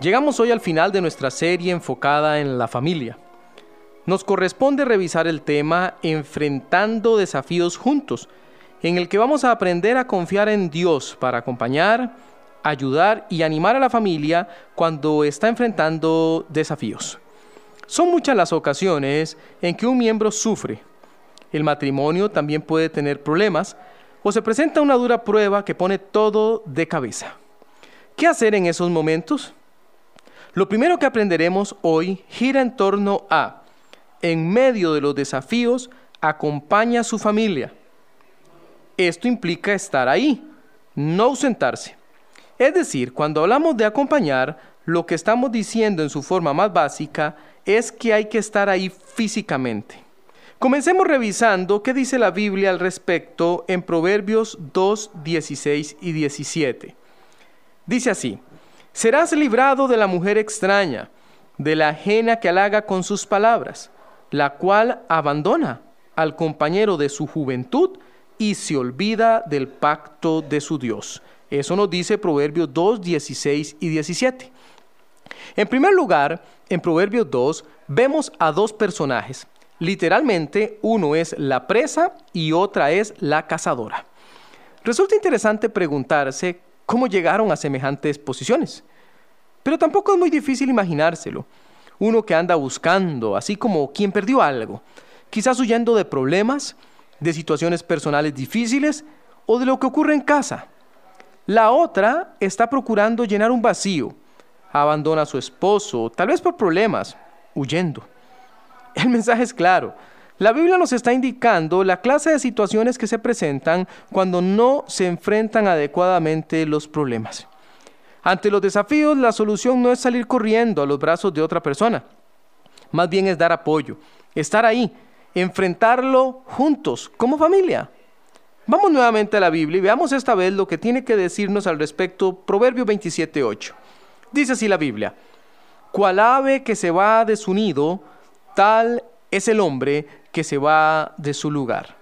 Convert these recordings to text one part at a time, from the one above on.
Llegamos hoy al final de nuestra serie enfocada en la familia. Nos corresponde revisar el tema Enfrentando desafíos juntos, en el que vamos a aprender a confiar en Dios para acompañar, ayudar y animar a la familia cuando está enfrentando desafíos. Son muchas las ocasiones en que un miembro sufre. El matrimonio también puede tener problemas o se presenta una dura prueba que pone todo de cabeza. ¿Qué hacer en esos momentos? Lo primero que aprenderemos hoy gira en torno a, en medio de los desafíos, acompaña a su familia. Esto implica estar ahí, no ausentarse. Es decir, cuando hablamos de acompañar, lo que estamos diciendo en su forma más básica es que hay que estar ahí físicamente. Comencemos revisando qué dice la Biblia al respecto en Proverbios 2, 16 y 17. Dice así, serás librado de la mujer extraña, de la ajena que halaga con sus palabras, la cual abandona al compañero de su juventud y se olvida del pacto de su Dios. Eso nos dice Proverbios 2, 16 y 17. En primer lugar, en Proverbios 2 vemos a dos personajes. Literalmente, uno es la presa y otra es la cazadora. Resulta interesante preguntarse cómo llegaron a semejantes posiciones. Pero tampoco es muy difícil imaginárselo. Uno que anda buscando, así como quien perdió algo, quizás huyendo de problemas, de situaciones personales difíciles o de lo que ocurre en casa. La otra está procurando llenar un vacío. Abandona a su esposo, tal vez por problemas, huyendo. El mensaje es claro. La Biblia nos está indicando la clase de situaciones que se presentan cuando no se enfrentan adecuadamente los problemas. Ante los desafíos, la solución no es salir corriendo a los brazos de otra persona. Más bien es dar apoyo, estar ahí, enfrentarlo juntos, como familia. Vamos nuevamente a la Biblia y veamos esta vez lo que tiene que decirnos al respecto Proverbio 27.8. Dice así la Biblia, cual ave que se va de su nido, tal es el hombre que se va de su lugar.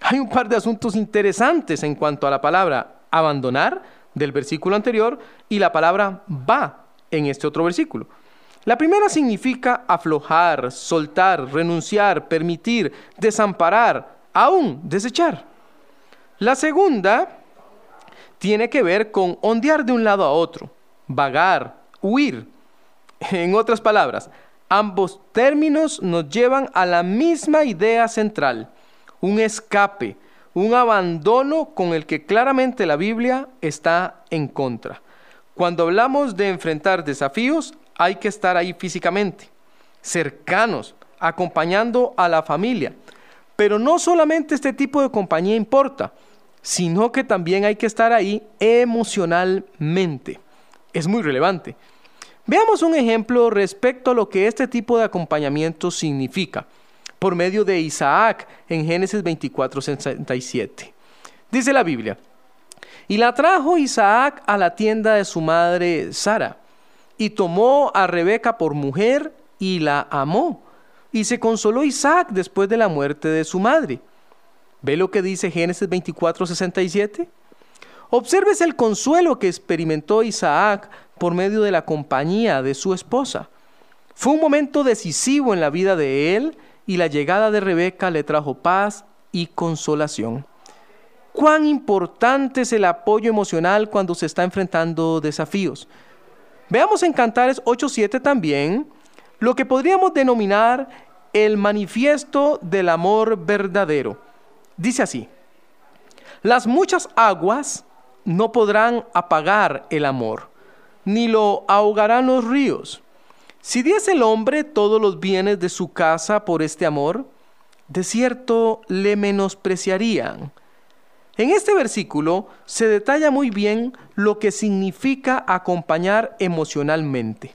Hay un par de asuntos interesantes en cuanto a la palabra abandonar del versículo anterior y la palabra va en este otro versículo. La primera significa aflojar, soltar, renunciar, permitir, desamparar, aún desechar. La segunda tiene que ver con ondear de un lado a otro, vagar, huir. En otras palabras, ambos términos nos llevan a la misma idea central, un escape, un abandono con el que claramente la Biblia está en contra. Cuando hablamos de enfrentar desafíos, hay que estar ahí físicamente, cercanos, acompañando a la familia. Pero no solamente este tipo de compañía importa, sino que también hay que estar ahí emocionalmente. Es muy relevante. Veamos un ejemplo respecto a lo que este tipo de acompañamiento significa, por medio de Isaac en Génesis 24, 67. Dice la Biblia, y la trajo Isaac a la tienda de su madre Sara, y tomó a Rebeca por mujer y la amó. Y se consoló Isaac después de la muerte de su madre. ¿Ve lo que dice Génesis 24, 67? Observes el consuelo que experimentó Isaac por medio de la compañía de su esposa. Fue un momento decisivo en la vida de él y la llegada de Rebeca le trajo paz y consolación. Cuán importante es el apoyo emocional cuando se está enfrentando desafíos. Veamos en Cantares 8.7 también lo que podríamos denominar el manifiesto del amor verdadero. Dice así, las muchas aguas no podrán apagar el amor, ni lo ahogarán los ríos. Si diese el hombre todos los bienes de su casa por este amor, de cierto le menospreciarían. En este versículo se detalla muy bien lo que significa acompañar emocionalmente.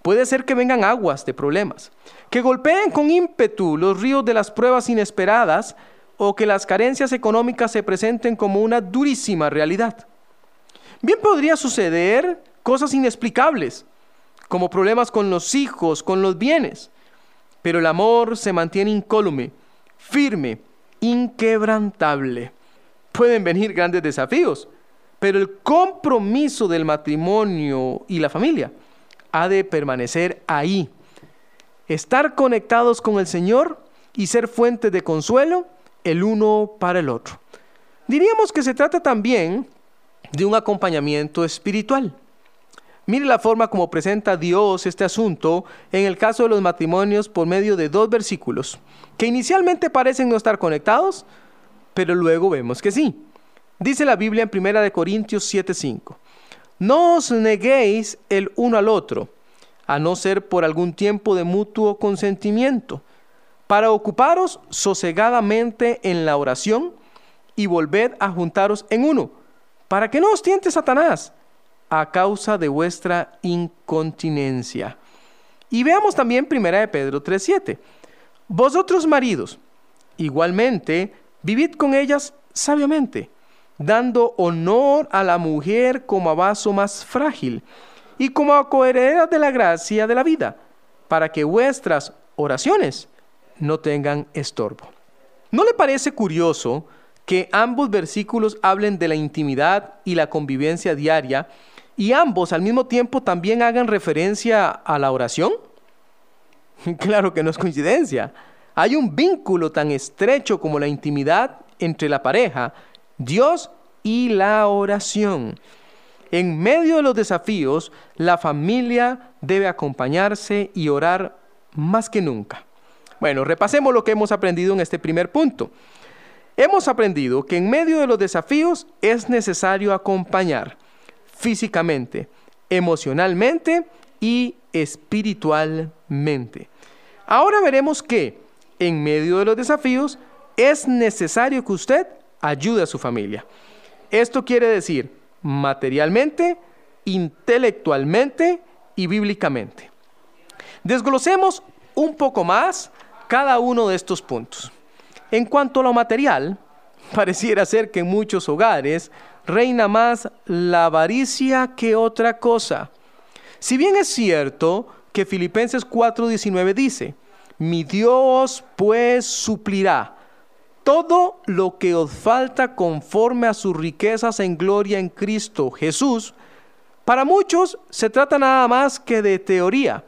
Puede ser que vengan aguas de problemas, que golpeen con ímpetu los ríos de las pruebas inesperadas, o que las carencias económicas se presenten como una durísima realidad. Bien podría suceder cosas inexplicables, como problemas con los hijos, con los bienes, pero el amor se mantiene incólume, firme, inquebrantable. Pueden venir grandes desafíos, pero el compromiso del matrimonio y la familia ha de permanecer ahí. Estar conectados con el Señor y ser fuente de consuelo el uno para el otro. Diríamos que se trata también de un acompañamiento espiritual. Mire la forma como presenta Dios este asunto en el caso de los matrimonios por medio de dos versículos, que inicialmente parecen no estar conectados, pero luego vemos que sí. Dice la Biblia en 1 Corintios 7:5, No os neguéis el uno al otro, a no ser por algún tiempo de mutuo consentimiento, para ocuparos sosegadamente en la oración y volved a juntaros en uno, para que no os tiente Satanás a causa de vuestra incontinencia. Y veamos también 1 de Pedro 3:7. Vosotros maridos, igualmente, vivid con ellas sabiamente, dando honor a la mujer como a vaso más frágil y como a coheredera de la gracia de la vida, para que vuestras oraciones no tengan estorbo. ¿No le parece curioso que ambos versículos hablen de la intimidad y la convivencia diaria y ambos al mismo tiempo también hagan referencia a la oración? Claro que no es coincidencia. Hay un vínculo tan estrecho como la intimidad entre la pareja, Dios y la oración. En medio de los desafíos, la familia debe acompañarse y orar más que nunca. Bueno, repasemos lo que hemos aprendido en este primer punto. Hemos aprendido que en medio de los desafíos es necesario acompañar físicamente, emocionalmente y espiritualmente. Ahora veremos que en medio de los desafíos es necesario que usted ayude a su familia. Esto quiere decir materialmente, intelectualmente y bíblicamente. Desglosemos un poco más cada uno de estos puntos. En cuanto a lo material, pareciera ser que en muchos hogares reina más la avaricia que otra cosa. Si bien es cierto que Filipenses 4:19 dice, mi Dios pues suplirá todo lo que os falta conforme a sus riquezas en gloria en Cristo Jesús, para muchos se trata nada más que de teoría,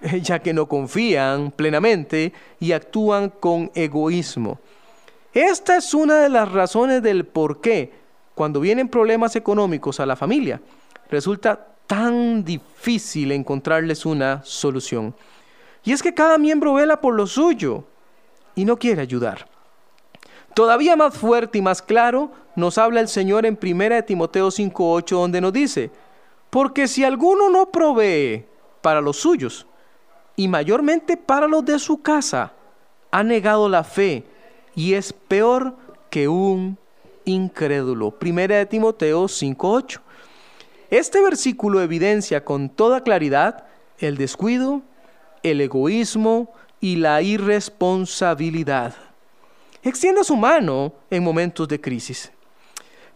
ya que no confían plenamente y actúan con egoísmo. Esta es una de las razones del por qué cuando vienen problemas económicos a la familia, resulta tan difícil encontrarles una solución. Y es que cada miembro vela por lo suyo y no quiere ayudar. Todavía más fuerte y más claro nos habla el Señor en 1 Timoteo 5:8 donde nos dice, porque si alguno no provee para los suyos y mayormente para los de su casa, ha negado la fe y es peor que un incrédulo. Primera de Timoteo 5.8. Este versículo evidencia con toda claridad el descuido, el egoísmo y la irresponsabilidad. Extienda su mano en momentos de crisis.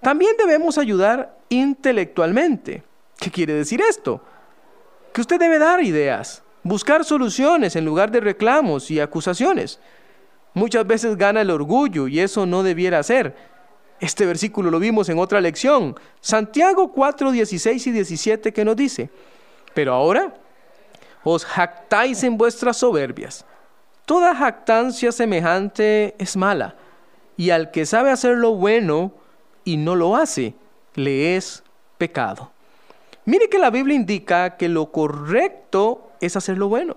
También debemos ayudar intelectualmente. ¿Qué quiere decir esto? Que usted debe dar ideas, buscar soluciones en lugar de reclamos y acusaciones. Muchas veces gana el orgullo y eso no debiera ser. Este versículo lo vimos en otra lección, Santiago 4, 16 y 17, que nos dice, pero ahora os jactáis en vuestras soberbias. Toda jactancia semejante es mala, y al que sabe hacer lo bueno y no lo hace, le es pecado. Mire que la Biblia indica que lo correcto es hacer lo bueno.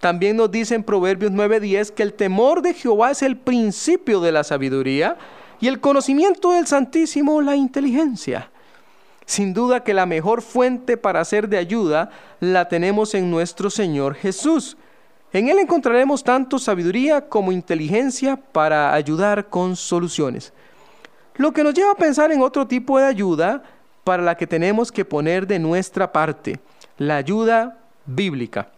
También nos dice en Proverbios 9:10 que el temor de Jehová es el principio de la sabiduría y el conocimiento del Santísimo la inteligencia. Sin duda que la mejor fuente para ser de ayuda la tenemos en nuestro Señor Jesús. En Él encontraremos tanto sabiduría como inteligencia para ayudar con soluciones. Lo que nos lleva a pensar en otro tipo de ayuda para la que tenemos que poner de nuestra parte, la ayuda bíblica.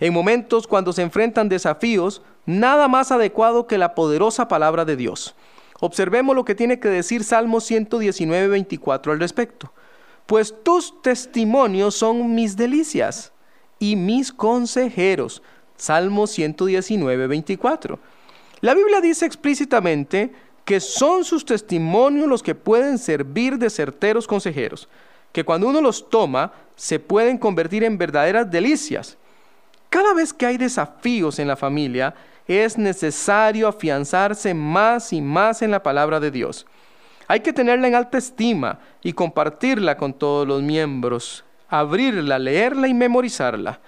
En momentos cuando se enfrentan desafíos, nada más adecuado que la poderosa palabra de Dios. Observemos lo que tiene que decir Salmo 119, 24 al respecto. Pues tus testimonios son mis delicias y mis consejeros. Salmo 119, 24. La Biblia dice explícitamente que son sus testimonios los que pueden servir de certeros consejeros. Que cuando uno los toma se pueden convertir en verdaderas delicias. Cada vez que hay desafíos en la familia, es necesario afianzarse más y más en la palabra de Dios. Hay que tenerla en alta estima y compartirla con todos los miembros, abrirla, leerla y memorizarla.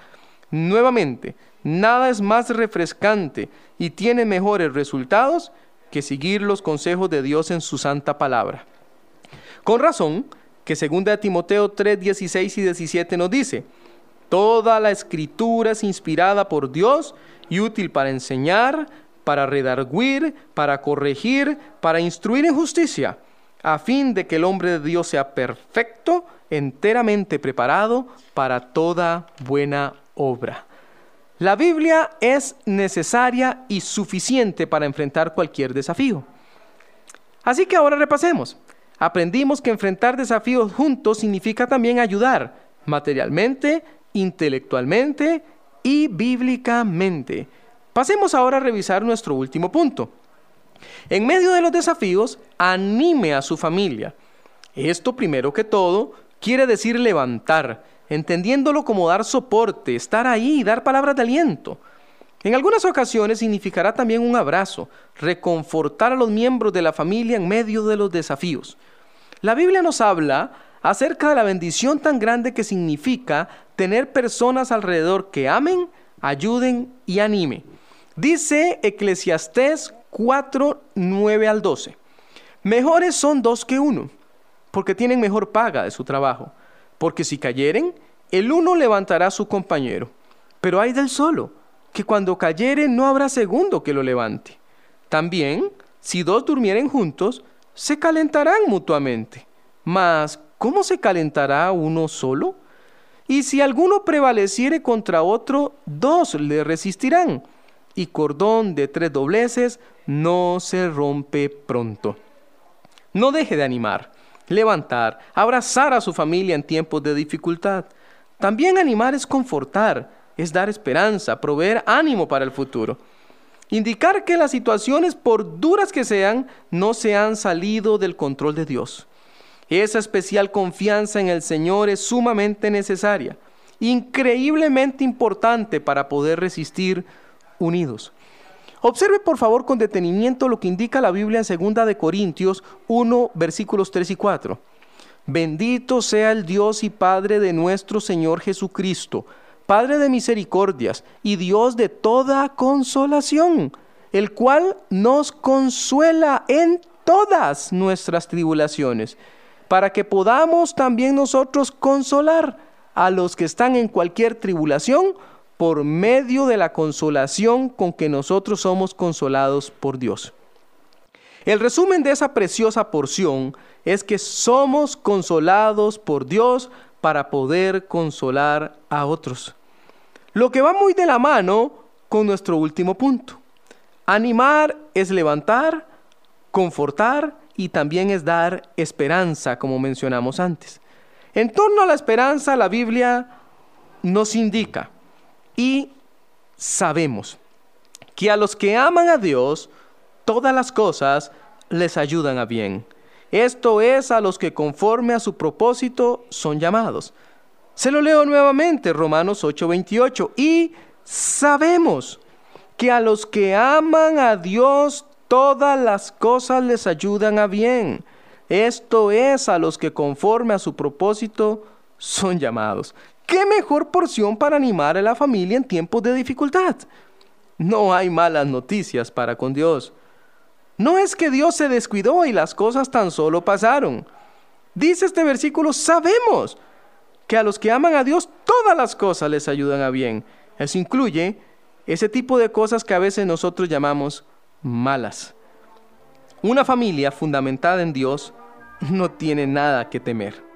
Nuevamente, nada es más refrescante y tiene mejores resultados que seguir los consejos de Dios en su santa palabra. Con razón, que 2 Timoteo 3, 16 y 17 nos dice, Toda la escritura es inspirada por Dios y útil para enseñar, para redarguir, para corregir, para instruir en justicia, a fin de que el hombre de Dios sea perfecto, enteramente preparado para toda buena obra. La Biblia es necesaria y suficiente para enfrentar cualquier desafío. Así que ahora repasemos. Aprendimos que enfrentar desafíos juntos significa también ayudar materialmente, intelectualmente y bíblicamente. Pasemos ahora a revisar nuestro último punto. En medio de los desafíos, anime a su familia. Esto, primero que todo, quiere decir levantar, entendiéndolo como dar soporte, estar ahí y dar palabras de aliento. En algunas ocasiones significará también un abrazo, reconfortar a los miembros de la familia en medio de los desafíos. La Biblia nos habla acerca de la bendición tan grande que significa tener personas alrededor que amen, ayuden y anime. Dice Eclesiastés 4, 9 al 12. Mejores son dos que uno, porque tienen mejor paga de su trabajo porque si cayeren, el uno levantará a su compañero. Pero hay del solo, que cuando cayere no habrá segundo que lo levante. También, si dos durmieren juntos, se calentarán mutuamente. Mas, ¿cómo se calentará uno solo? Y si alguno prevaleciere contra otro, dos le resistirán. Y cordón de tres dobleces no se rompe pronto. No deje de animar levantar, abrazar a su familia en tiempos de dificultad. También animar es confortar, es dar esperanza, proveer ánimo para el futuro. Indicar que las situaciones, por duras que sean, no se han salido del control de Dios. Esa especial confianza en el Señor es sumamente necesaria, increíblemente importante para poder resistir unidos. Observe por favor con detenimiento lo que indica la Biblia en 2 de Corintios 1 versículos 3 y 4. Bendito sea el Dios y Padre de nuestro Señor Jesucristo, Padre de misericordias y Dios de toda consolación, el cual nos consuela en todas nuestras tribulaciones, para que podamos también nosotros consolar a los que están en cualquier tribulación por medio de la consolación con que nosotros somos consolados por Dios. El resumen de esa preciosa porción es que somos consolados por Dios para poder consolar a otros. Lo que va muy de la mano con nuestro último punto. Animar es levantar, confortar y también es dar esperanza, como mencionamos antes. En torno a la esperanza, la Biblia nos indica y sabemos que a los que aman a Dios, todas las cosas les ayudan a bien. Esto es a los que conforme a su propósito son llamados. Se lo leo nuevamente, Romanos 8:28. Y sabemos que a los que aman a Dios, todas las cosas les ayudan a bien. Esto es a los que conforme a su propósito son llamados. ¿Qué mejor porción para animar a la familia en tiempos de dificultad? No hay malas noticias para con Dios. No es que Dios se descuidó y las cosas tan solo pasaron. Dice este versículo, sabemos que a los que aman a Dios todas las cosas les ayudan a bien. Eso incluye ese tipo de cosas que a veces nosotros llamamos malas. Una familia fundamentada en Dios no tiene nada que temer.